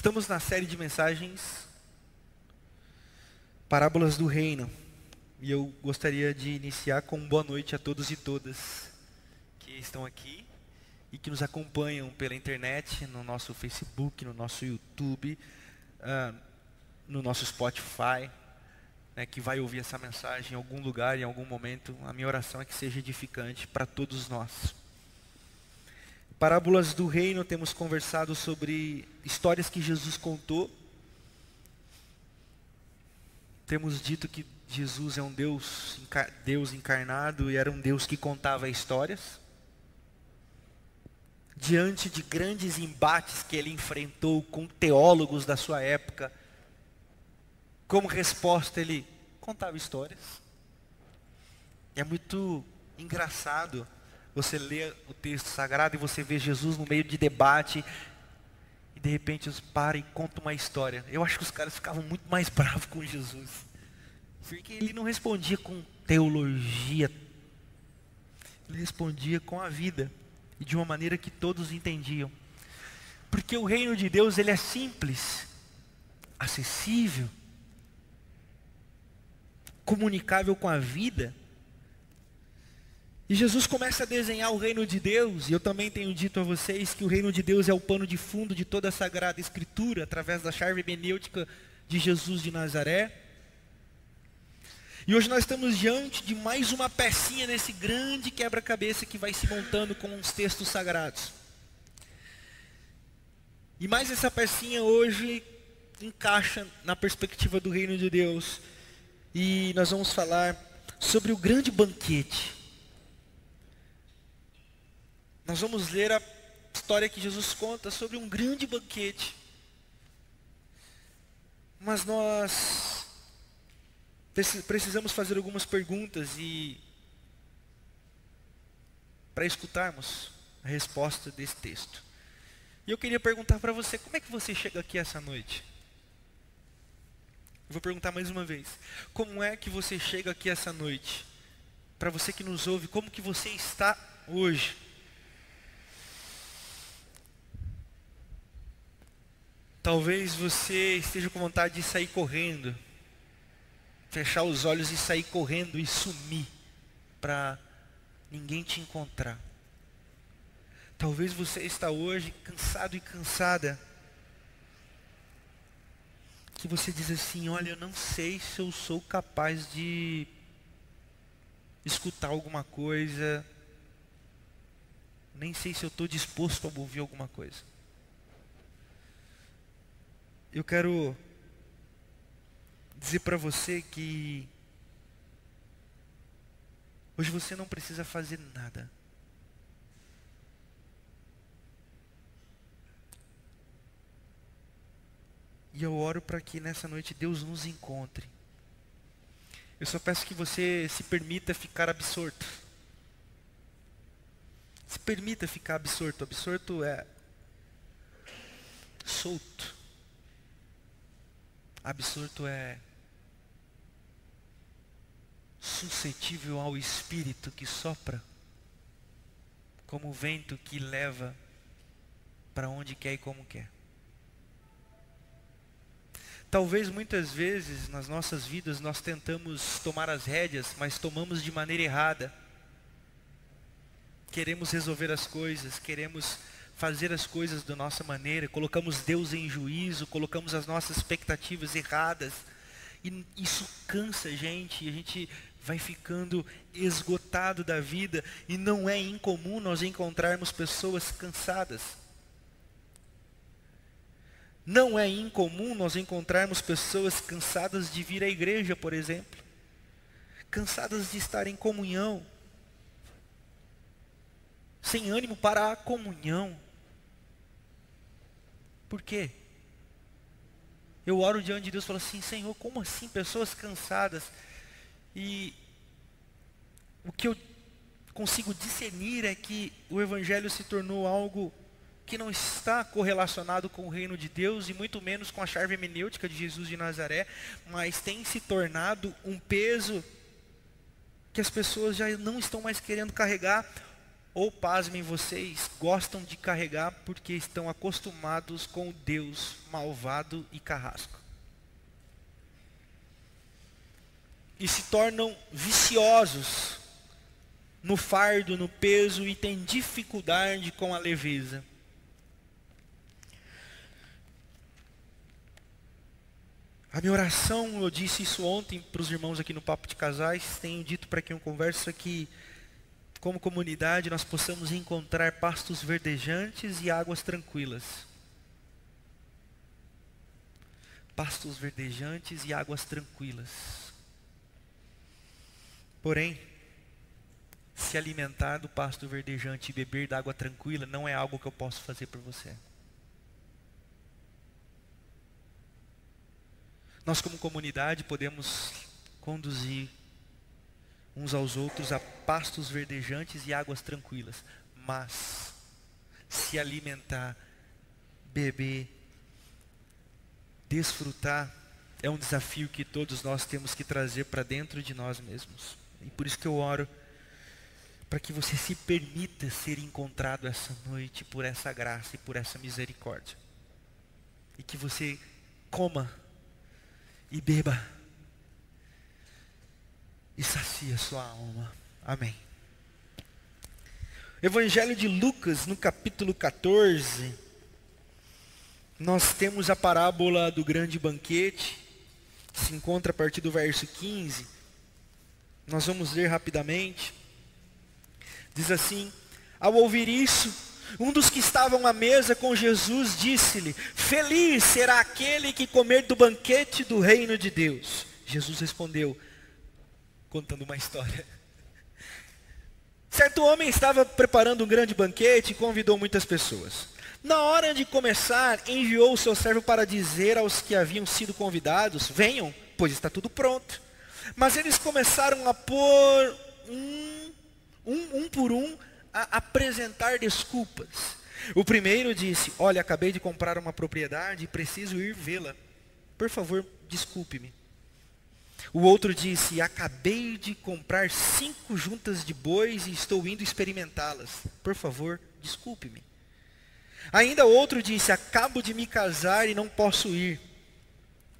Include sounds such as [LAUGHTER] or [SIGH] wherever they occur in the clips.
Estamos na série de mensagens Parábolas do Reino. E eu gostaria de iniciar com boa noite a todos e todas que estão aqui e que nos acompanham pela internet, no nosso Facebook, no nosso YouTube, uh, no nosso Spotify, né, que vai ouvir essa mensagem em algum lugar, em algum momento. A minha oração é que seja edificante para todos nós. Parábolas do Reino, temos conversado sobre histórias que Jesus contou. Temos dito que Jesus é um Deus, Deus encarnado e era um Deus que contava histórias. Diante de grandes embates que ele enfrentou com teólogos da sua época, como resposta ele contava histórias. É muito engraçado você lê o texto sagrado e você vê Jesus no meio de debate e de repente eles param e contam uma história. Eu acho que os caras ficavam muito mais [LAUGHS] bravos com Jesus. Porque ele não respondia com teologia. Ele respondia com a vida e de uma maneira que todos entendiam. Porque o reino de Deus ele é simples, acessível, comunicável com a vida. E Jesus começa a desenhar o reino de Deus, e eu também tenho dito a vocês que o reino de Deus é o pano de fundo de toda a Sagrada Escritura, através da chave hermenêutica de Jesus de Nazaré. E hoje nós estamos diante de mais uma pecinha nesse grande quebra-cabeça que vai se montando com os textos sagrados. E mais essa pecinha hoje encaixa na perspectiva do reino de Deus. E nós vamos falar sobre o grande banquete nós vamos ler a história que Jesus conta sobre um grande banquete. Mas nós precisamos fazer algumas perguntas e para escutarmos a resposta desse texto. E eu queria perguntar para você, como é que você chega aqui essa noite? Vou perguntar mais uma vez. Como é que você chega aqui essa noite? Para você que nos ouve, como que você está hoje? Talvez você esteja com vontade de sair correndo, fechar os olhos e sair correndo e sumir para ninguém te encontrar. Talvez você está hoje cansado e cansada. Que você diz assim, olha, eu não sei se eu sou capaz de escutar alguma coisa, nem sei se eu estou disposto a ouvir alguma coisa eu quero dizer para você que hoje você não precisa fazer nada. E eu oro para que nessa noite Deus nos encontre. Eu só peço que você se permita ficar absorto. Se permita ficar absorto. Absorto é solto. Absurdo é suscetível ao espírito que sopra, como o vento que leva para onde quer e como quer. Talvez muitas vezes nas nossas vidas nós tentamos tomar as rédeas, mas tomamos de maneira errada. Queremos resolver as coisas, queremos fazer as coisas da nossa maneira, colocamos Deus em juízo, colocamos as nossas expectativas erradas. E isso cansa a gente, e a gente vai ficando esgotado da vida, e não é incomum nós encontrarmos pessoas cansadas. Não é incomum nós encontrarmos pessoas cansadas de vir à igreja, por exemplo, cansadas de estar em comunhão, sem ânimo para a comunhão. Por quê? Eu oro diante de Deus e falo assim, Senhor, como assim? Pessoas cansadas. E o que eu consigo discernir é que o Evangelho se tornou algo que não está correlacionado com o reino de Deus e muito menos com a chave hermenêutica de Jesus de Nazaré, mas tem se tornado um peso que as pessoas já não estão mais querendo carregar ou pasmem vocês, gostam de carregar porque estão acostumados com o Deus malvado e carrasco. E se tornam viciosos no fardo, no peso e têm dificuldade com a leveza. A minha oração, eu disse isso ontem para os irmãos aqui no Papo de Casais, tenho dito para quem eu converso é que como comunidade, nós possamos encontrar pastos verdejantes e águas tranquilas. Pastos verdejantes e águas tranquilas. Porém, se alimentar do pasto verdejante e beber da água tranquila não é algo que eu posso fazer por você. Nós, como comunidade, podemos conduzir uns aos outros a pastos verdejantes e águas tranquilas. Mas se alimentar, beber, desfrutar é um desafio que todos nós temos que trazer para dentro de nós mesmos. E por isso que eu oro para que você se permita ser encontrado essa noite por essa graça e por essa misericórdia. E que você coma e beba e sacia sua alma. Amém. Evangelho de Lucas, no capítulo 14, nós temos a parábola do grande banquete, que se encontra a partir do verso 15. Nós vamos ler rapidamente. Diz assim: Ao ouvir isso, um dos que estavam à mesa com Jesus disse-lhe: Feliz será aquele que comer do banquete do reino de Deus. Jesus respondeu: contando uma história. Certo homem estava preparando um grande banquete e convidou muitas pessoas. Na hora de começar, enviou o seu servo para dizer aos que haviam sido convidados: Venham, pois está tudo pronto. Mas eles começaram a pôr um, um, um por um, a apresentar desculpas. O primeiro disse: Olha, acabei de comprar uma propriedade e preciso ir vê-la. Por favor, desculpe-me. O outro disse: Acabei de comprar cinco juntas de bois e estou indo experimentá-las. Por favor, desculpe-me. Ainda outro disse: Acabo de me casar e não posso ir.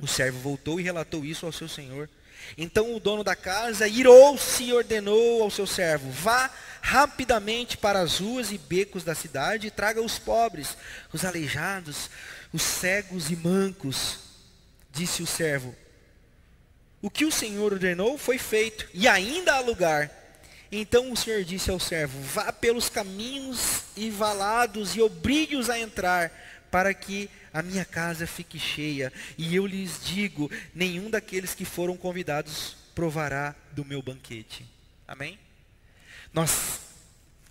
O servo voltou e relatou isso ao seu senhor. Então o dono da casa irou-se e ordenou ao seu servo: Vá rapidamente para as ruas e becos da cidade e traga os pobres, os aleijados, os cegos e mancos. Disse o servo: o que o Senhor ordenou foi feito, e ainda há lugar. Então o Senhor disse ao servo: Vá pelos caminhos e valados e obrigue-os a entrar, para que a minha casa fique cheia. E eu lhes digo: nenhum daqueles que foram convidados provará do meu banquete. Amém? Nós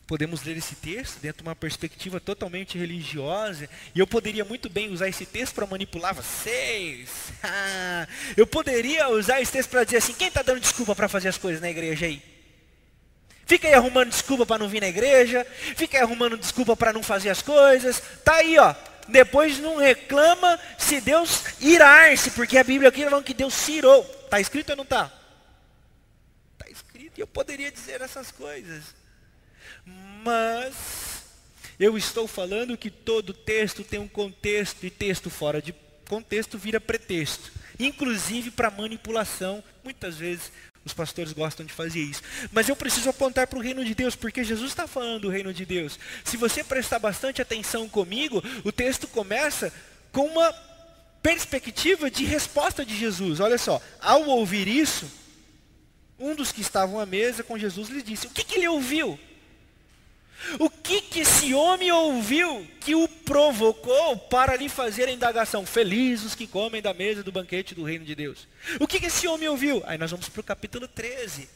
podemos ler esse texto dentro de uma perspectiva totalmente religiosa, e eu poderia muito bem usar esse texto para manipular vocês. [LAUGHS] eu poderia usar esse texto para dizer assim: quem está dando desculpa para fazer as coisas na igreja aí? Fica aí arrumando desculpa para não vir na igreja, fica aí arrumando desculpa para não fazer as coisas. Tá aí, ó. Depois não reclama se Deus irar-se, porque a Bíblia aqui fala que Deus se irou. Está escrito ou não está? Está escrito, e eu poderia dizer essas coisas. Mas eu estou falando que todo texto tem um contexto e texto fora de contexto vira pretexto, inclusive para manipulação. Muitas vezes os pastores gostam de fazer isso. Mas eu preciso apontar para o reino de Deus, porque Jesus está falando do reino de Deus. Se você prestar bastante atenção comigo, o texto começa com uma perspectiva de resposta de Jesus. Olha só, ao ouvir isso, um dos que estavam à mesa com Jesus lhe disse: O que, que ele ouviu? O que, que esse homem ouviu que o provocou para lhe fazer a indagação? Felizes os que comem da mesa do banquete do reino de Deus. O que, que esse homem ouviu? Aí nós vamos para o capítulo 13.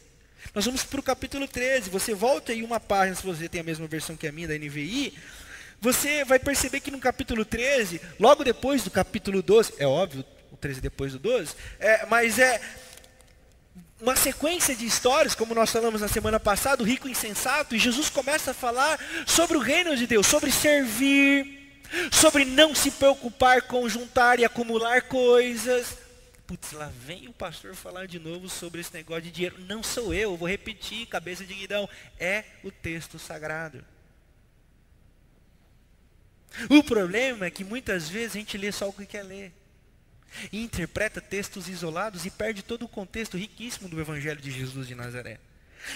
Nós vamos para o capítulo 13. Você volta aí uma página, se você tem a mesma versão que a minha da NVI. Você vai perceber que no capítulo 13, logo depois do capítulo 12, é óbvio, o 13 depois do 12, é, mas é uma sequência de histórias, como nós falamos na semana passada, o rico insensato, e Jesus começa a falar sobre o reino de Deus, sobre servir, sobre não se preocupar com juntar e acumular coisas. Putz, lá vem o pastor falar de novo sobre esse negócio de dinheiro. Não sou eu, vou repetir, cabeça de guidão. É o texto sagrado. O problema é que muitas vezes a gente lê só o que quer ler. E interpreta textos isolados e perde todo o contexto riquíssimo do Evangelho de Jesus de Nazaré.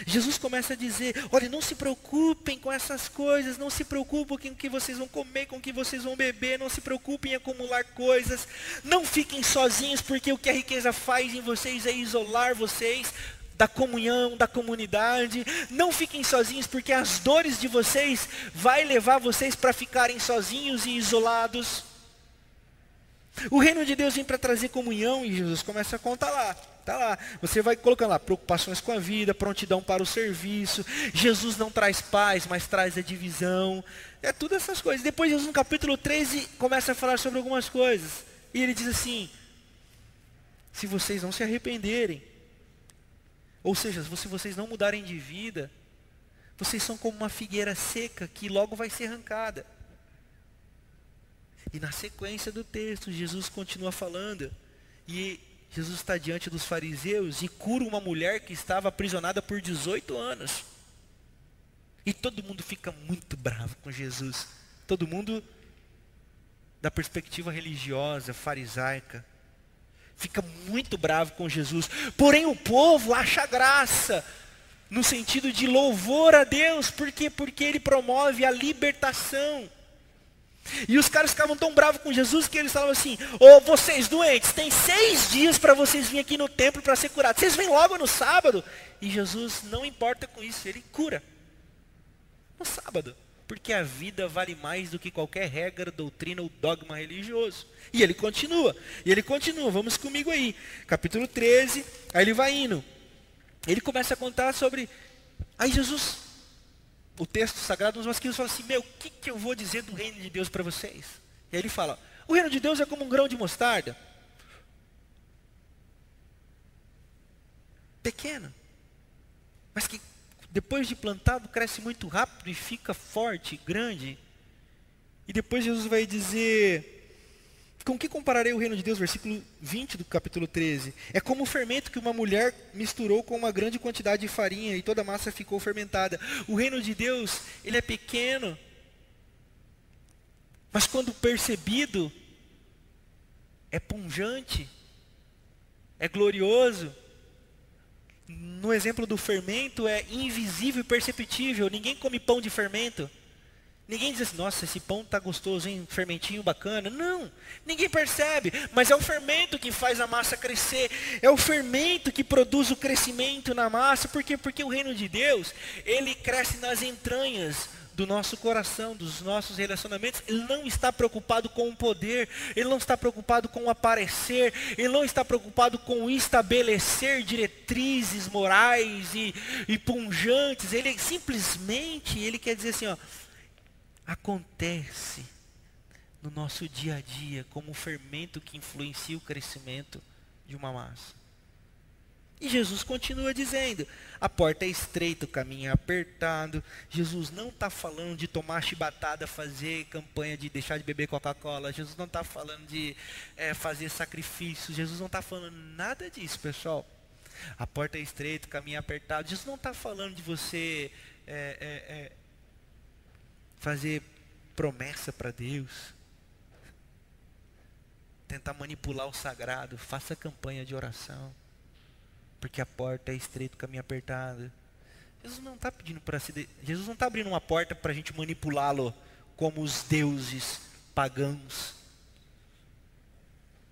Jesus começa a dizer: olha, não se preocupem com essas coisas, não se preocupem com o que vocês vão comer, com o que vocês vão beber, não se preocupem em acumular coisas, não fiquem sozinhos, porque o que a riqueza faz em vocês é isolar vocês da comunhão, da comunidade. Não fiquem sozinhos, porque as dores de vocês vai levar vocês para ficarem sozinhos e isolados. O reino de Deus vem para trazer comunhão e Jesus começa a contar lá. Tá lá. Você vai colocando lá preocupações com a vida, prontidão para o serviço. Jesus não traz paz, mas traz a divisão. É tudo essas coisas. Depois Jesus no capítulo 13 começa a falar sobre algumas coisas. E ele diz assim: Se vocês não se arrependerem, ou seja, se vocês não mudarem de vida, vocês são como uma figueira seca que logo vai ser arrancada. E na sequência do texto, Jesus continua falando. E Jesus está diante dos fariseus e cura uma mulher que estava aprisionada por 18 anos. E todo mundo fica muito bravo com Jesus. Todo mundo, da perspectiva religiosa, farisaica, fica muito bravo com Jesus. Porém, o povo acha graça, no sentido de louvor a Deus. Por quê? Porque ele promove a libertação. E os caras ficavam tão bravos com Jesus que eles falavam assim: Ô oh, vocês doentes, tem seis dias para vocês virem aqui no templo para ser curados. Vocês vêm logo no sábado. E Jesus não importa com isso, ele cura no sábado. Porque a vida vale mais do que qualquer regra, doutrina ou dogma religioso. E ele continua, e ele continua, vamos comigo aí. Capítulo 13, aí ele vai indo. Ele começa a contar sobre. Aí Jesus o texto sagrado nos masculinos fala assim: Meu, o que, que eu vou dizer do reino de Deus para vocês? E aí ele fala: O reino de Deus é como um grão de mostarda. Pequeno. Mas que depois de plantado cresce muito rápido e fica forte, grande. E depois Jesus vai dizer com que compararei o reino de Deus? Versículo 20 do capítulo 13. É como o fermento que uma mulher misturou com uma grande quantidade de farinha e toda a massa ficou fermentada. O reino de Deus, ele é pequeno, mas quando percebido, é punjante, é glorioso. No exemplo do fermento, é invisível e perceptível. Ninguém come pão de fermento. Ninguém diz assim, nossa, esse pão tá gostoso, hein? Fermentinho bacana. Não, ninguém percebe, mas é o fermento que faz a massa crescer. É o fermento que produz o crescimento na massa. Por quê? Porque o reino de Deus, ele cresce nas entranhas do nosso coração, dos nossos relacionamentos. Ele não está preocupado com o poder, ele não está preocupado com o aparecer, ele não está preocupado com estabelecer diretrizes morais e, e punjantes. Ele simplesmente, ele quer dizer assim, ó, acontece no nosso dia a dia como um fermento que influencia o crescimento de uma massa. E Jesus continua dizendo: a porta é estreita, o caminho é apertado. Jesus não está falando de tomar chibatada, fazer campanha de deixar de beber Coca-Cola. Jesus não está falando de é, fazer sacrifícios. Jesus não está falando nada disso, pessoal. A porta é estreita, o caminho é apertado. Jesus não está falando de você é, é, é fazer promessa para Deus, tentar manipular o sagrado, faça campanha de oração, porque a porta é estreita, o caminho apertado. Jesus não está pedindo para se, de... Jesus não está abrindo uma porta para a gente manipulá-lo como os deuses pagãos.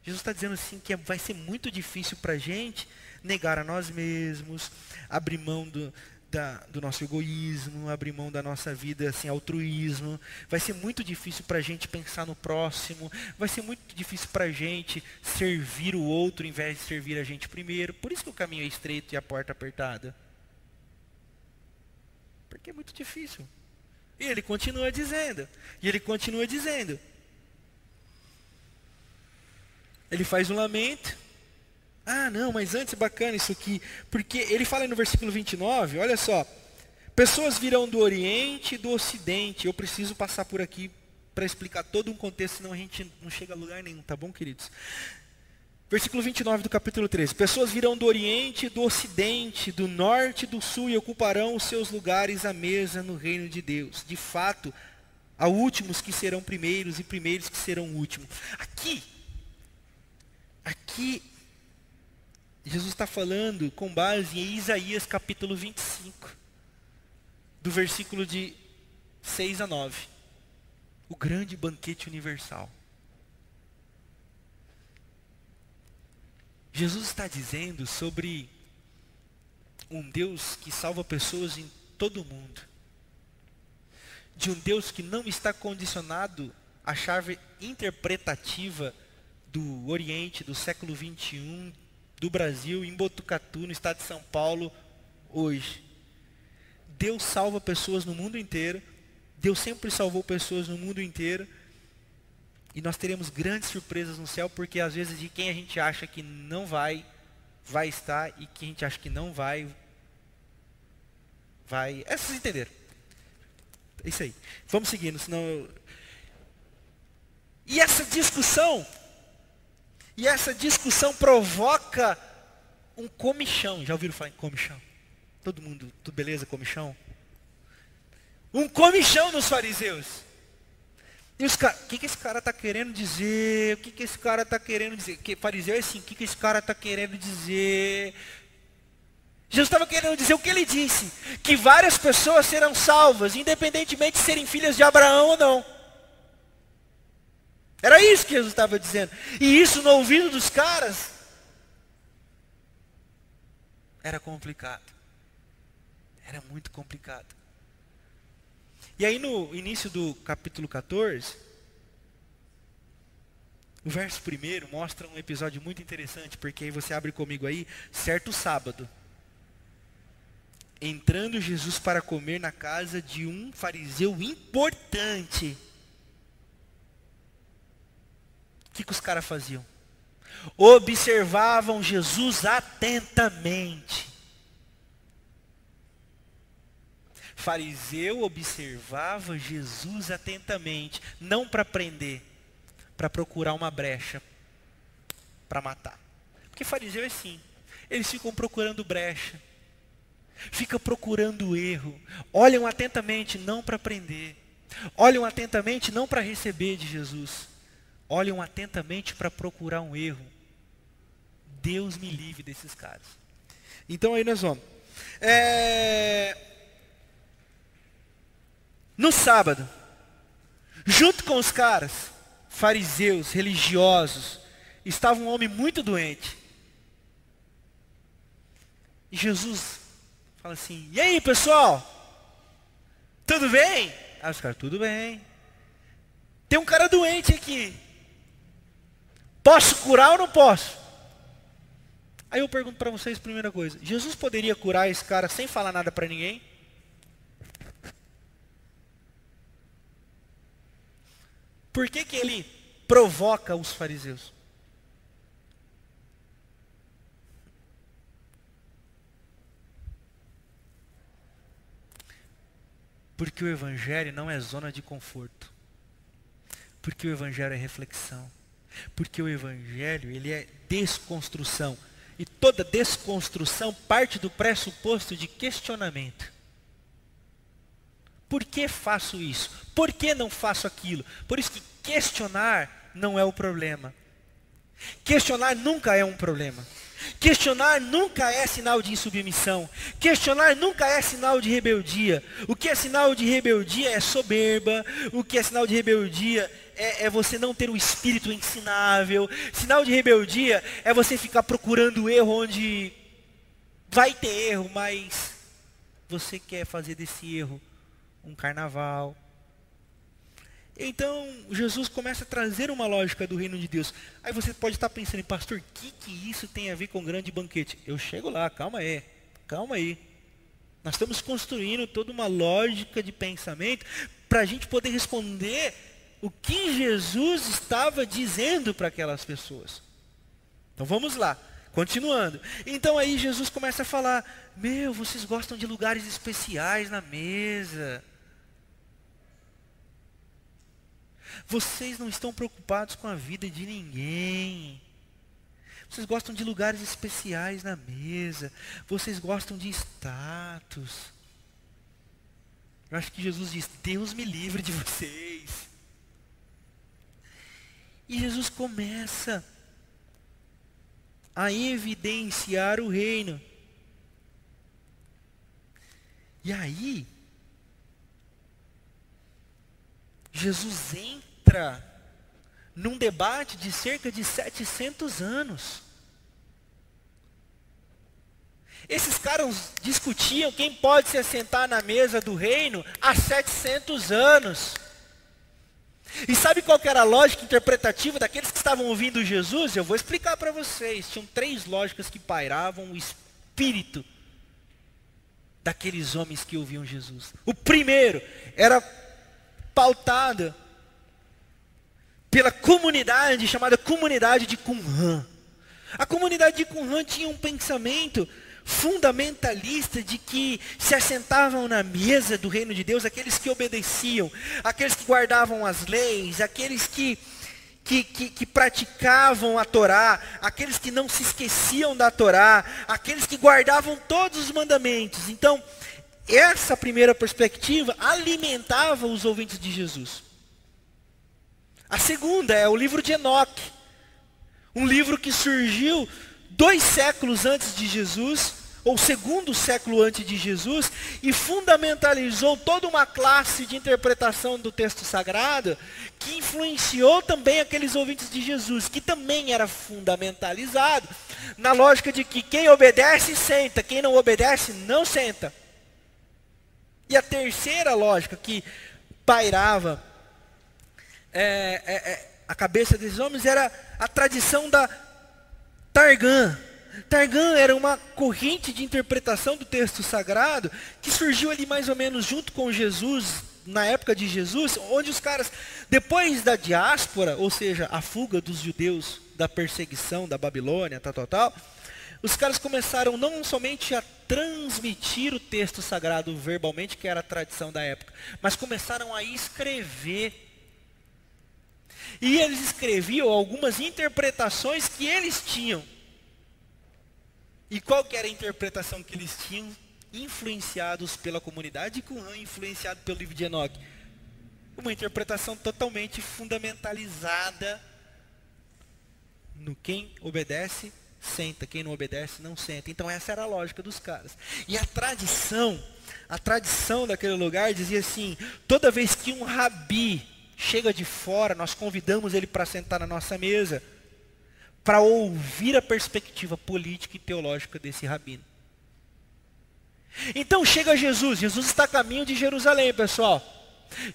Jesus está dizendo assim que vai ser muito difícil para a gente negar a nós mesmos, abrir mão do, da, do nosso egoísmo, abrir mão da nossa vida sem assim, altruísmo. Vai ser muito difícil para a gente pensar no próximo. Vai ser muito difícil para a gente servir o outro em vez de servir a gente primeiro. Por isso que o caminho é estreito e a porta apertada. Porque é muito difícil. E ele continua dizendo. E ele continua dizendo. Ele faz um lamento. Ah, não, mas antes é bacana isso aqui, porque ele fala no versículo 29, olha só. Pessoas virão do Oriente e do Ocidente. Eu preciso passar por aqui para explicar todo um contexto, senão a gente não chega a lugar nenhum, tá bom, queridos? Versículo 29 do capítulo 13. Pessoas virão do Oriente, do Ocidente, do Norte e do Sul e ocuparão os seus lugares à mesa no reino de Deus. De fato, há últimos que serão primeiros e primeiros que serão últimos. Aqui, aqui, Jesus está falando com base em Isaías capítulo 25, do versículo de 6 a 9. O grande banquete universal. Jesus está dizendo sobre um Deus que salva pessoas em todo o mundo. De um Deus que não está condicionado à chave interpretativa do Oriente, do século 21, do Brasil, em Botucatu, no estado de São Paulo, hoje. Deus salva pessoas no mundo inteiro. Deus sempre salvou pessoas no mundo inteiro. E nós teremos grandes surpresas no céu, porque às vezes de quem a gente acha que não vai, vai estar, e quem a gente acha que não vai, vai. É, vocês entenderam. É isso aí. Vamos seguindo, senão. E essa discussão, e essa discussão provoca um comichão. Já ouviram falar em comichão? Todo mundo, tudo beleza, comichão? Um comichão nos fariseus. E os caras, o que, que esse cara está querendo dizer? O que, que esse cara está querendo dizer? Que fariseu é assim, o que, que esse cara está querendo dizer? Jesus estava querendo dizer o que ele disse: que várias pessoas serão salvas, independentemente de serem filhas de Abraão ou não. Era isso que Jesus estava dizendo. E isso no ouvido dos caras era complicado. Era muito complicado. E aí no início do capítulo 14, o verso primeiro mostra um episódio muito interessante, porque aí você abre comigo aí, certo sábado. Entrando Jesus para comer na casa de um fariseu importante. O que, que os caras faziam? Observavam Jesus atentamente. fariseu observava Jesus atentamente, não para prender, para procurar uma brecha para matar. Porque fariseu é assim, eles ficam procurando brecha, ficam procurando erro, olham atentamente não para prender, olham atentamente não para receber de Jesus, olham atentamente para procurar um erro. Deus me livre desses caras. Então aí nós vamos. É, no sábado, junto com os caras, fariseus, religiosos, estava um homem muito doente. E Jesus fala assim: E aí, pessoal? Tudo bem? Aí os caras, tudo bem. Tem um cara doente aqui. Posso curar ou não posso? Aí eu pergunto para vocês, primeira coisa: Jesus poderia curar esse cara sem falar nada para ninguém? Por que, que ele provoca os fariseus? Porque o Evangelho não é zona de conforto. Porque o Evangelho é reflexão. Porque o Evangelho ele é desconstrução. E toda desconstrução parte do pressuposto de questionamento. Por que faço isso? Por que não faço aquilo? Por isso que questionar não é o problema. Questionar nunca é um problema. Questionar nunca é sinal de insubmissão. Questionar nunca é sinal de rebeldia. O que é sinal de rebeldia é soberba. O que é sinal de rebeldia é, é, você não ter o espírito ensinável. Sinal de rebeldia é você ficar procurando erro onde vai ter erro, mas você quer fazer desse erro um carnaval. Então, Jesus começa a trazer uma lógica do reino de Deus. Aí você pode estar pensando, pastor, o que, que isso tem a ver com grande banquete? Eu chego lá, calma aí, calma aí. Nós estamos construindo toda uma lógica de pensamento para a gente poder responder o que Jesus estava dizendo para aquelas pessoas. Então vamos lá, continuando. Então aí Jesus começa a falar: Meu, vocês gostam de lugares especiais na mesa. Vocês não estão preocupados com a vida de ninguém. Vocês gostam de lugares especiais na mesa. Vocês gostam de status. Eu acho que Jesus diz: Deus me livre de vocês. E Jesus começa a evidenciar o reino. E aí, Jesus entra num debate de cerca de 700 anos. Esses caras discutiam quem pode se assentar na mesa do reino há 700 anos. E sabe qual era a lógica interpretativa daqueles que estavam ouvindo Jesus? Eu vou explicar para vocês. Tinham três lógicas que pairavam o espírito daqueles homens que ouviam Jesus. O primeiro era pautado pela comunidade chamada comunidade de Qumran. A comunidade de Qumran tinha um pensamento fundamentalista de que se assentavam na mesa do reino de Deus aqueles que obedeciam, aqueles que guardavam as leis, aqueles que, que, que, que praticavam a Torá, aqueles que não se esqueciam da Torá, aqueles que guardavam todos os mandamentos. Então, essa primeira perspectiva alimentava os ouvintes de Jesus. A segunda é o livro de Enoque, um livro que surgiu dois séculos antes de Jesus, ou segundo século antes de Jesus, e fundamentalizou toda uma classe de interpretação do texto sagrado, que influenciou também aqueles ouvintes de Jesus, que também era fundamentalizado na lógica de que quem obedece, senta, quem não obedece, não senta. E a terceira lógica que pairava é, é, é, a cabeça desses homens era a tradição da Targã. Targã era uma corrente de interpretação do texto sagrado que surgiu ali mais ou menos junto com Jesus, na época de Jesus, onde os caras, depois da diáspora, ou seja, a fuga dos judeus da perseguição da Babilônia, tal, tal, tal, os caras começaram não somente a transmitir o texto sagrado verbalmente, que era a tradição da época, mas começaram a escrever e eles escreviam algumas interpretações que eles tinham. E qual era a interpretação que eles tinham? Influenciados pela comunidade Qumran, influenciado pelo livro de Enoque. Uma interpretação totalmente fundamentalizada no quem obedece, senta. Quem não obedece, não senta. Então essa era a lógica dos caras. E a tradição, a tradição daquele lugar dizia assim, toda vez que um rabi chega de fora, nós convidamos ele para sentar na nossa mesa, para ouvir a perspectiva política e teológica desse rabino. Então chega Jesus, Jesus está a caminho de Jerusalém, pessoal.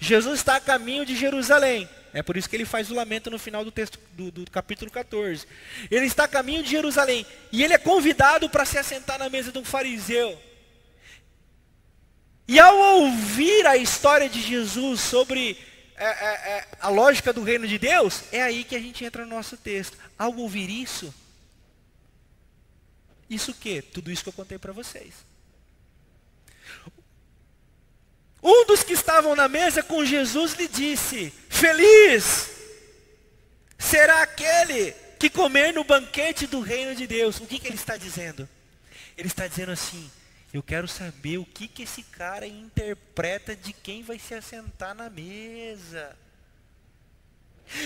Jesus está a caminho de Jerusalém. É por isso que ele faz o lamento no final do texto do, do capítulo 14. Ele está a caminho de Jerusalém e ele é convidado para se assentar na mesa de um fariseu. E ao ouvir a história de Jesus sobre é, é, é, a lógica do reino de Deus, é aí que a gente entra no nosso texto. Ao ouvir isso, isso o quê? Tudo isso que eu contei para vocês. Um dos que estavam na mesa com Jesus lhe disse: Feliz será aquele que comer no banquete do reino de Deus. O que, que ele está dizendo? Ele está dizendo assim: eu quero saber o que, que esse cara interpreta de quem vai se assentar na mesa.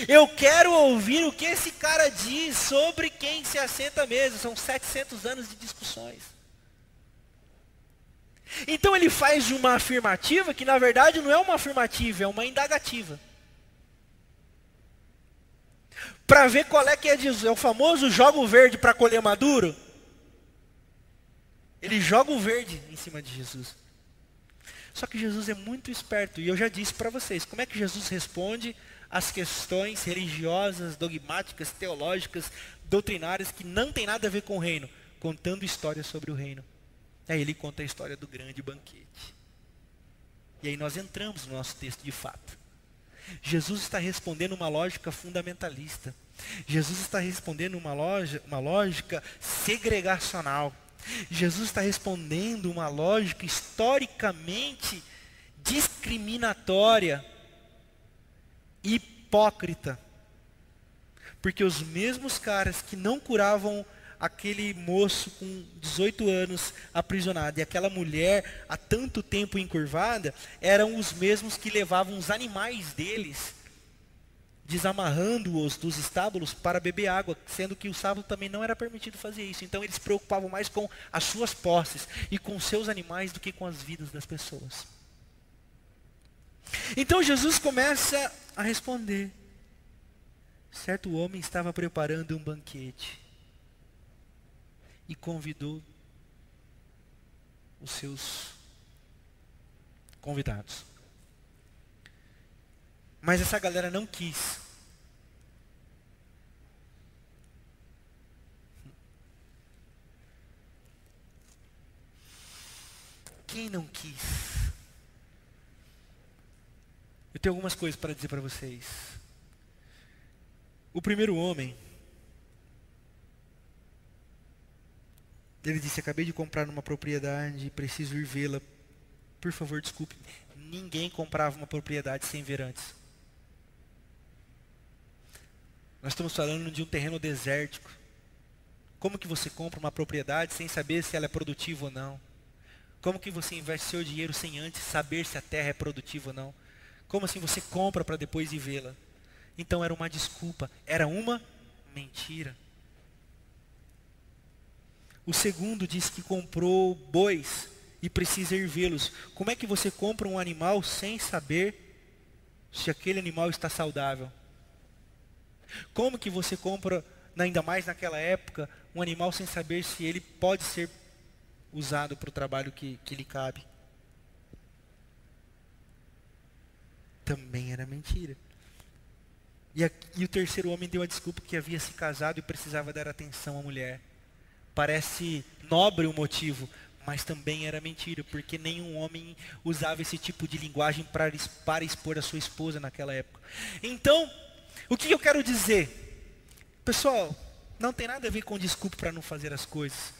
Eu quero ouvir o que esse cara diz sobre quem se assenta à mesa. São 700 anos de discussões. Então ele faz uma afirmativa que na verdade não é uma afirmativa, é uma indagativa. Para ver qual é que é, é o famoso jogo verde para colher maduro. Ele joga o verde em cima de Jesus. Só que Jesus é muito esperto, e eu já disse para vocês, como é que Jesus responde às questões religiosas, dogmáticas, teológicas, doutrinárias que não tem nada a ver com o reino, contando histórias sobre o reino. Aí ele conta a história do grande banquete. E aí nós entramos no nosso texto de fato. Jesus está respondendo uma lógica fundamentalista. Jesus está respondendo uma, loja, uma lógica segregacional. Jesus está respondendo uma lógica historicamente discriminatória, hipócrita. Porque os mesmos caras que não curavam aquele moço com 18 anos aprisionado e aquela mulher há tanto tempo encurvada, eram os mesmos que levavam os animais deles, desamarrando-os dos estábulos para beber água, sendo que o sábado também não era permitido fazer isso. Então eles se preocupavam mais com as suas posses e com seus animais do que com as vidas das pessoas. Então Jesus começa a responder. Certo homem estava preparando um banquete e convidou os seus convidados. Mas essa galera não quis. Quem não quis? Eu tenho algumas coisas para dizer para vocês. O primeiro homem Ele disse: Acabei de comprar uma propriedade, preciso ir vê-la. Por favor, desculpe. Ninguém comprava uma propriedade sem ver antes. Nós estamos falando de um terreno desértico. Como que você compra uma propriedade sem saber se ela é produtiva ou não? Como que você investe seu dinheiro sem antes saber se a terra é produtiva ou não? Como assim você compra para depois ir vê-la? Então era uma desculpa, era uma mentira. O segundo diz que comprou bois e precisa ir vê-los. Como é que você compra um animal sem saber se aquele animal está saudável? Como que você compra, ainda mais naquela época, um animal sem saber se ele pode ser usado para o trabalho que, que lhe cabe? Também era mentira. E, a, e o terceiro homem deu a desculpa que havia se casado e precisava dar atenção à mulher. Parece nobre o motivo, mas também era mentira, porque nenhum homem usava esse tipo de linguagem para, expor a sua esposa naquela época. Então, o que eu quero dizer? Pessoal, não tem nada a ver com desculpa para não fazer as coisas.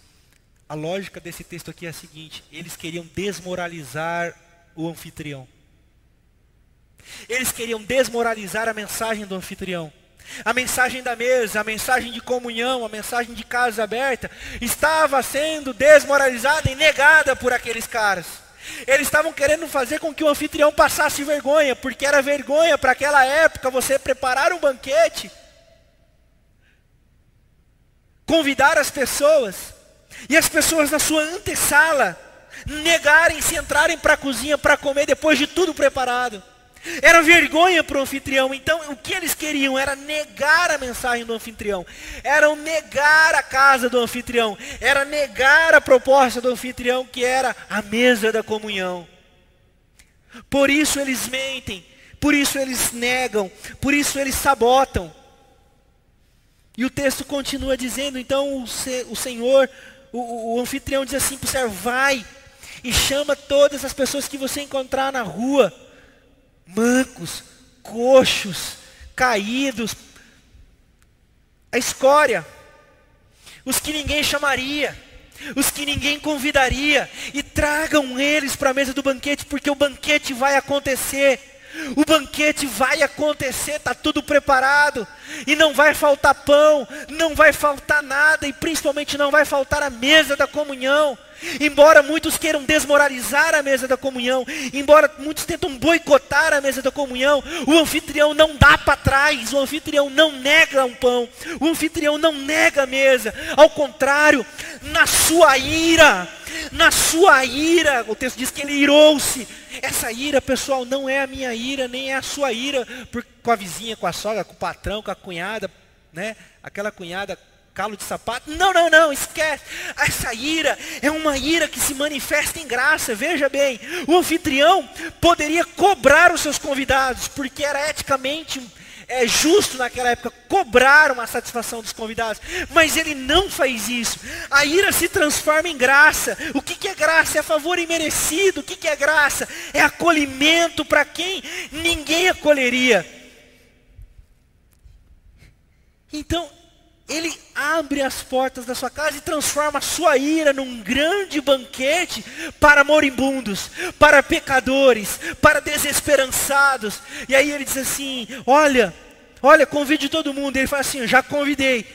A lógica desse texto aqui é a seguinte: eles queriam desmoralizar o anfitrião. Eles queriam desmoralizar a mensagem do anfitrião. A mensagem da mesa, a mensagem de comunhão, a mensagem de casa aberta, estava sendo desmoralizada e negada por aqueles caras. Eles estavam querendo fazer com que o anfitrião passasse vergonha, porque era vergonha para aquela época você preparar um banquete, convidar as pessoas, e as pessoas na sua antessala negarem-se entrarem para a cozinha para comer depois de tudo preparado. Era vergonha para o anfitrião. Então, o que eles queriam era negar a mensagem do anfitrião. Era negar a casa do anfitrião. Era negar a proposta do anfitrião, que era a mesa da comunhão. Por isso eles mentem. Por isso eles negam. Por isso eles sabotam. E o texto continua dizendo: então o, o Senhor, o, o anfitrião diz assim para o servo: vai e chama todas as pessoas que você encontrar na rua mancos, coxos, caídos, a escória, os que ninguém chamaria, os que ninguém convidaria, e tragam eles para a mesa do banquete, porque o banquete vai acontecer. O banquete vai acontecer, está tudo preparado, e não vai faltar pão, não vai faltar nada, e principalmente não vai faltar a mesa da comunhão. Embora muitos queiram desmoralizar a mesa da comunhão, embora muitos tentam boicotar a mesa da comunhão, o anfitrião não dá para trás, o anfitrião não nega um pão, o anfitrião não nega a mesa, ao contrário, na sua ira, na sua ira, o texto diz que ele irou-se. Essa ira, pessoal, não é a minha ira, nem é a sua ira, por, com a vizinha, com a sogra, com o patrão, com a cunhada, né? Aquela cunhada calo de sapato. Não, não, não, esquece. Essa ira é uma ira que se manifesta em graça. Veja bem, o anfitrião poderia cobrar os seus convidados, porque era eticamente é justo naquela época cobrar uma satisfação dos convidados, mas ele não faz isso. A ira se transforma em graça. O que, é graça? É favor imerecido. O que é graça? É acolhimento para quem ninguém acolheria. Então, ele abre as portas da sua casa e transforma a sua ira num grande banquete para moribundos, para pecadores, para desesperançados. E aí ele diz assim: Olha, Olha, convide todo mundo. Ele fala assim, já convidei.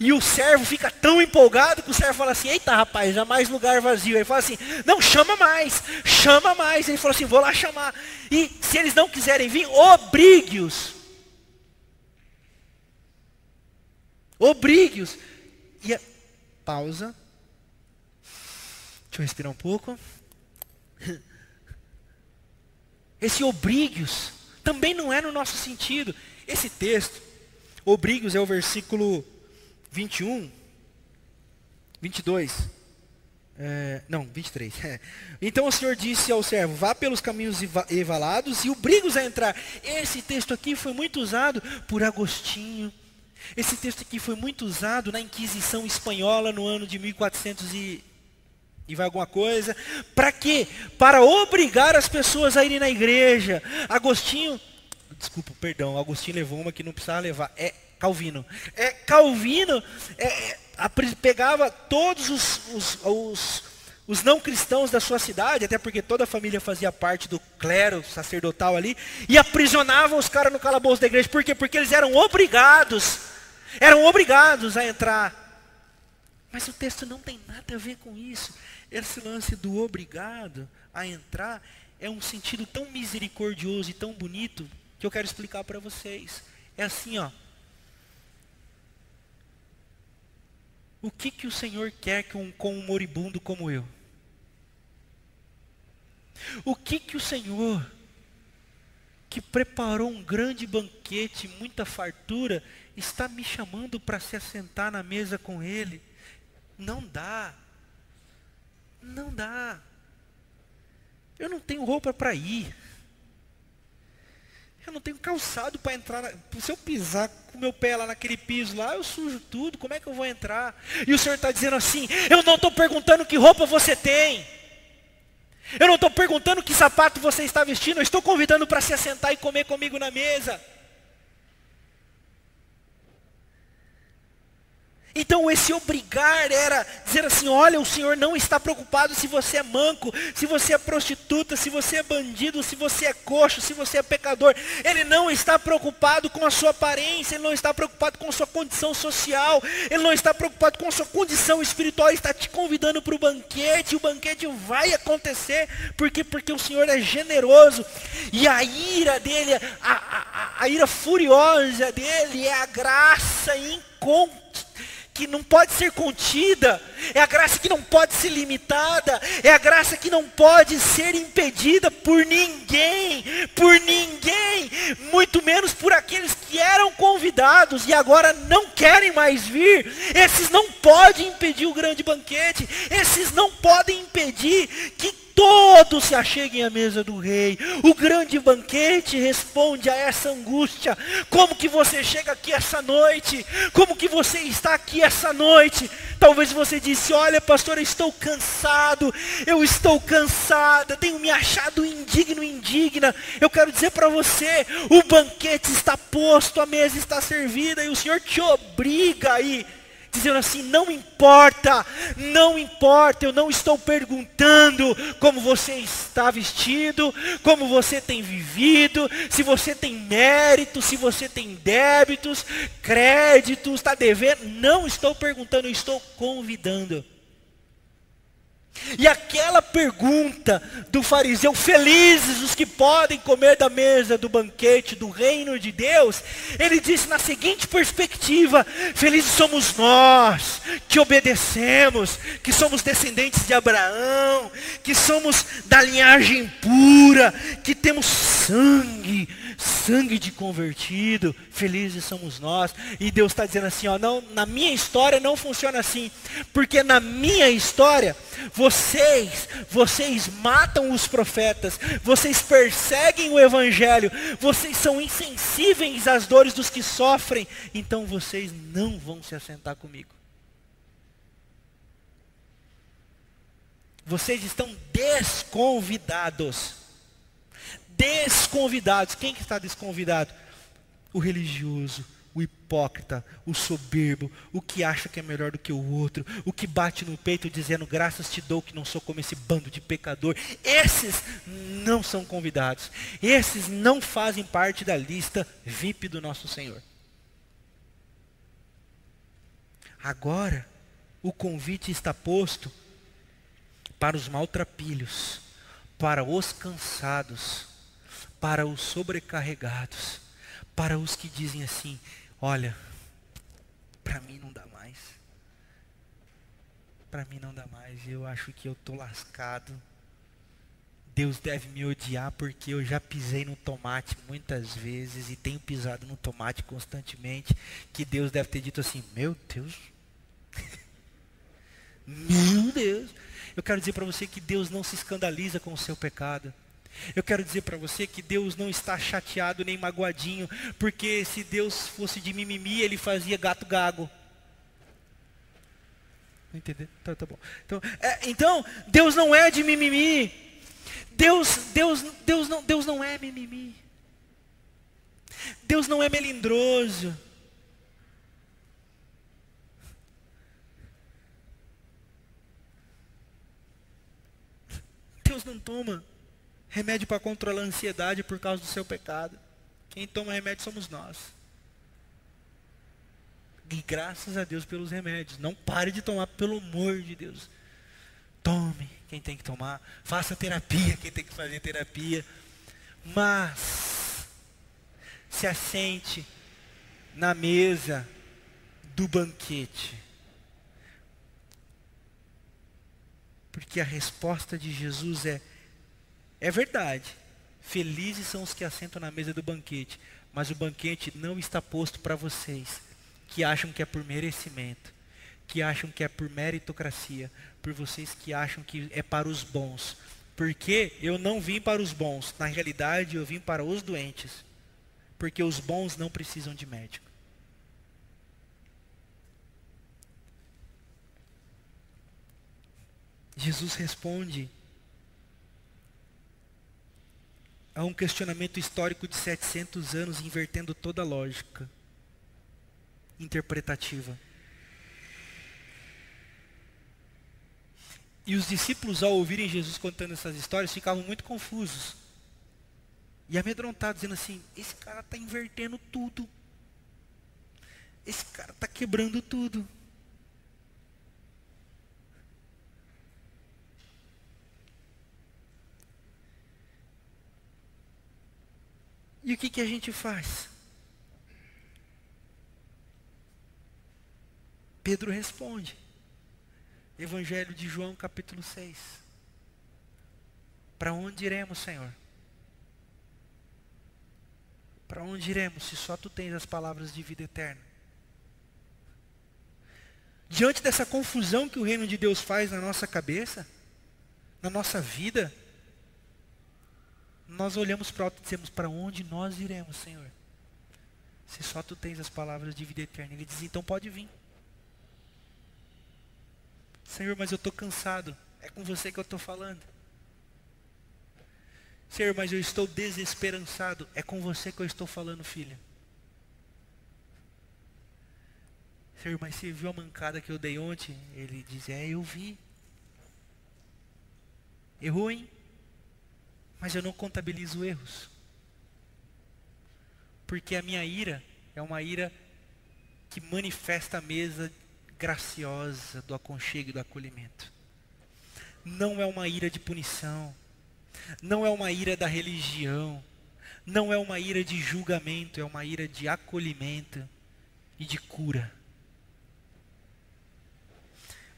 E o servo fica tão empolgado que o servo fala assim, eita rapaz, já mais lugar vazio. Ele fala assim, não, chama mais, chama mais. Ele falou assim, vou lá chamar. E se eles não quiserem vir, obrigue-os. Obrigue-os. E a... pausa. Deixa eu respirar um pouco. Esse obrigue-os também não é no nosso sentido. Esse texto, Obrigos é o versículo 21, 22. É, não, 23. É. Então o Senhor disse ao servo: Vá pelos caminhos evalados e obriga-os a entrar. Esse texto aqui foi muito usado por Agostinho. Esse texto aqui foi muito usado na Inquisição Espanhola no ano de 1400 e, e vai alguma coisa. Para quê? Para obrigar as pessoas a irem na igreja. Agostinho desculpa, perdão, Agostinho levou uma que não precisava levar. É Calvino. É Calvino é, é pegava todos os, os, os, os, não cristãos da sua cidade, até porque toda a família fazia parte do clero sacerdotal ali, e aprisionava os caras no calabouço da igreja. Por quê? Porque eles eram obrigados, eram obrigados a entrar. Mas o texto não tem nada a ver com isso. Esse lance do obrigado a entrar é um sentido tão misericordioso e tão bonito que eu quero explicar para vocês. É assim, ó. O que que o Senhor quer com, com um moribundo como eu? O que que o Senhor, que preparou um grande banquete, muita fartura, está me chamando para se assentar na mesa com Ele? Não dá. Não dá. Eu não tenho roupa para ir. Eu não tenho calçado para entrar. Na... Se eu pisar com meu pé lá naquele piso lá, eu sujo tudo. Como é que eu vou entrar? E o Senhor está dizendo assim: Eu não estou perguntando que roupa você tem. Eu não estou perguntando que sapato você está vestindo. Eu estou convidando para se assentar e comer comigo na mesa. Então esse obrigar era dizer assim, olha, o Senhor não está preocupado se você é manco, se você é prostituta, se você é bandido, se você é coxo, se você é pecador. Ele não está preocupado com a sua aparência, ele não está preocupado com a sua condição social, ele não está preocupado com a sua condição espiritual, ele está te convidando para o banquete, e o banquete vai acontecer, porque porque o Senhor é generoso. E a ira dele, a, a, a ira furiosa dele é a graça incontrolável que não pode ser contida, é a graça que não pode ser limitada, é a graça que não pode ser impedida por ninguém, por ninguém, muito menos por aqueles que eram convidados e agora não querem mais vir. Esses não podem impedir o grande banquete, esses não podem impedir que todos se acheguem à mesa do rei. O grande banquete responde a essa angústia. Como que você chega aqui essa noite? Como que você está aqui essa noite? Talvez você disse: "Olha, pastor, eu estou cansado. Eu estou cansada. Tenho me achado indigno, indigna." Eu quero dizer para você, o banquete está posto, a mesa está servida e o Senhor te obriga aí dizendo assim: não importa, não importa, eu não estou perguntando como você está vestido, como você tem vivido, se você tem mérito, se você tem débitos, créditos, está devendo. Não estou perguntando, estou convidando. E aquela pergunta do fariseu, felizes os que podem comer da mesa do banquete do reino de Deus, ele disse na seguinte perspectiva: felizes somos nós que obedecemos, que somos descendentes de Abraão, que somos da linhagem pura, que temos sangue sangue de convertido, felizes somos nós. E Deus está dizendo assim, ó, não, na minha história não funciona assim, porque na minha história vocês, vocês matam os profetas, vocês perseguem o evangelho, vocês são insensíveis às dores dos que sofrem, então vocês não vão se assentar comigo. Vocês estão desconvidados desconvidados. Quem que está desconvidado? O religioso, o hipócrita, o soberbo, o que acha que é melhor do que o outro, o que bate no peito dizendo graças te dou que não sou como esse bando de pecador. Esses não são convidados. Esses não fazem parte da lista VIP do nosso Senhor. Agora, o convite está posto para os maltrapilhos, para os cansados, para os sobrecarregados, para os que dizem assim: olha, para mim não dá mais. Para mim não dá mais, eu acho que eu estou lascado. Deus deve me odiar porque eu já pisei no tomate muitas vezes e tenho pisado no tomate constantemente. Que Deus deve ter dito assim: Meu Deus, [LAUGHS] meu Deus. Eu quero dizer para você que Deus não se escandaliza com o seu pecado. Eu quero dizer para você que Deus não está chateado nem magoadinho, porque se Deus fosse de mimimi, ele fazia gato gago. Entendeu? Tá, tá bom. Então, é, então, Deus não é de mimimi. Deus, Deus, Deus não, Deus não é mimimi. Deus não é melindroso. Deus não toma remédio para controlar a ansiedade por causa do seu pecado. Quem toma remédio somos nós. E graças a Deus pelos remédios. Não pare de tomar, pelo amor de Deus. Tome quem tem que tomar. Faça terapia quem tem que fazer terapia. Mas se assente na mesa do banquete. Porque a resposta de Jesus é: é verdade, felizes são os que assentam na mesa do banquete, mas o banquete não está posto para vocês que acham que é por merecimento, que acham que é por meritocracia, por vocês que acham que é para os bons. Porque eu não vim para os bons, na realidade eu vim para os doentes. Porque os bons não precisam de médico. Jesus responde a um questionamento histórico de 700 anos, invertendo toda a lógica interpretativa. E os discípulos, ao ouvirem Jesus contando essas histórias, ficavam muito confusos e amedrontados, dizendo assim: esse cara está invertendo tudo, esse cara está quebrando tudo. E o que, que a gente faz? Pedro responde. Evangelho de João, capítulo 6. Para onde iremos, Senhor? Para onde iremos se só tu tens as palavras de vida eterna? Diante dessa confusão que o reino de Deus faz na nossa cabeça, na nossa vida, nós olhamos para alto e dizemos: Para onde nós iremos, Senhor? Se só tu tens as palavras de vida eterna. Ele diz: Então pode vir. Senhor, mas eu estou cansado. É com você que eu estou falando. Senhor, mas eu estou desesperançado. É com você que eu estou falando, filha. Senhor, mas você viu a mancada que eu dei ontem? Ele diz: É, eu vi. Errou, hein? Mas eu não contabilizo erros. Porque a minha ira é uma ira que manifesta a mesa graciosa do aconchego e do acolhimento. Não é uma ira de punição. Não é uma ira da religião. Não é uma ira de julgamento, é uma ira de acolhimento e de cura.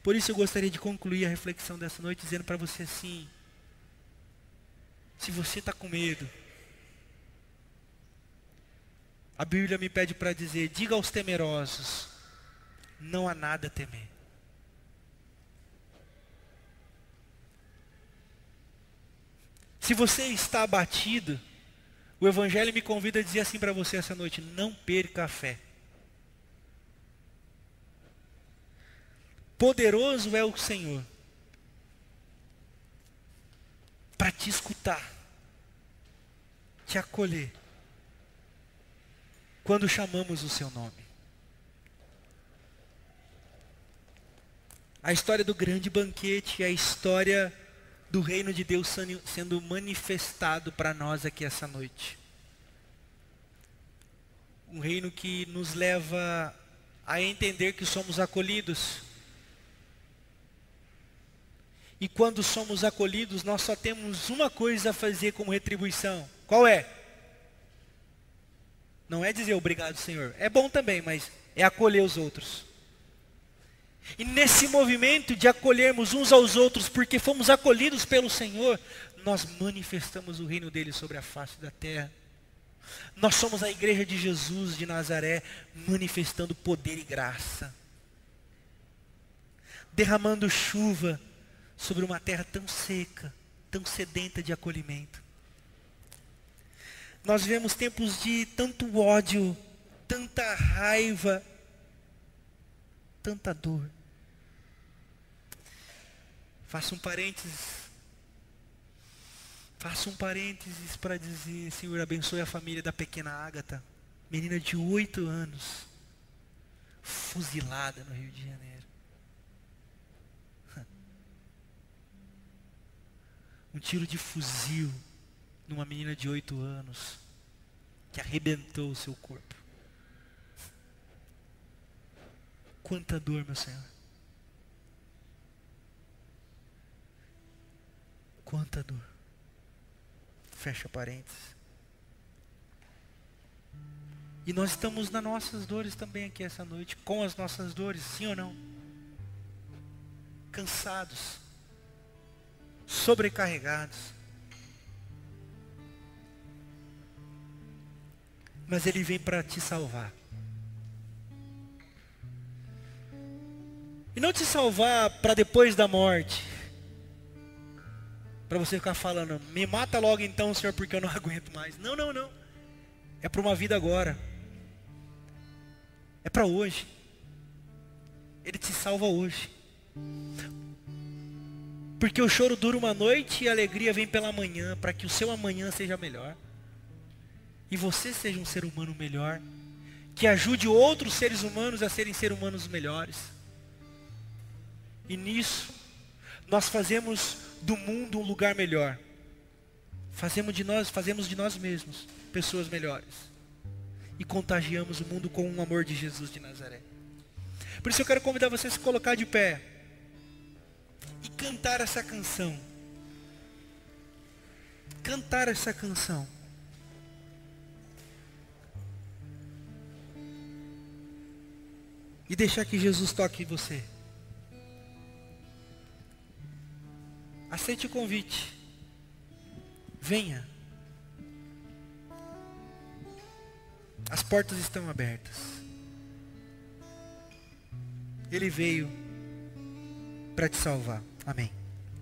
Por isso eu gostaria de concluir a reflexão dessa noite dizendo para você assim: se você está com medo, a Bíblia me pede para dizer: diga aos temerosos, não há nada a temer. Se você está abatido, o Evangelho me convida a dizer assim para você essa noite: não perca a fé. Poderoso é o Senhor para te escutar, te acolher quando chamamos o seu nome. A história do grande banquete é a história do reino de Deus sendo manifestado para nós aqui essa noite. Um reino que nos leva a entender que somos acolhidos. E quando somos acolhidos, nós só temos uma coisa a fazer como retribuição. Qual é? Não é dizer obrigado, Senhor. É bom também, mas é acolher os outros. E nesse movimento de acolhermos uns aos outros, porque fomos acolhidos pelo Senhor, nós manifestamos o reino dele sobre a face da terra. Nós somos a igreja de Jesus de Nazaré, manifestando poder e graça, derramando chuva sobre uma terra tão seca, tão sedenta de acolhimento. Nós vivemos tempos de tanto ódio, tanta raiva, tanta dor. Faça um parênteses. Faça um parênteses para dizer, Senhor, abençoe a família da pequena Ágata, menina de oito anos, fuzilada no Rio de Janeiro. Um tiro de fuzil numa menina de oito anos que arrebentou o seu corpo. Quanta dor, meu Senhor. Quanta dor. Fecha parênteses. E nós estamos nas nossas dores também aqui essa noite, com as nossas dores, sim ou não? Cansados, sobrecarregados. Mas Ele vem para te salvar. E não te salvar para depois da morte. Para você ficar falando, me mata logo então, Senhor, porque eu não [LAUGHS] aguento mais. Não, não, não. É para uma vida agora. É para hoje. Ele te salva hoje. Porque o choro dura uma noite e a alegria vem pela manhã, para que o seu amanhã seja melhor. E você seja um ser humano melhor, que ajude outros seres humanos a serem seres humanos melhores. E nisso, nós fazemos do mundo um lugar melhor. Fazemos de nós, fazemos de nós mesmos pessoas melhores. E contagiamos o mundo com o amor de Jesus de Nazaré. Por isso eu quero convidar você a se colocar de pé e cantar essa canção. Cantar essa canção. E deixar que Jesus toque você. Aceite o convite. Venha. As portas estão abertas. Ele veio para te salvar. Amém.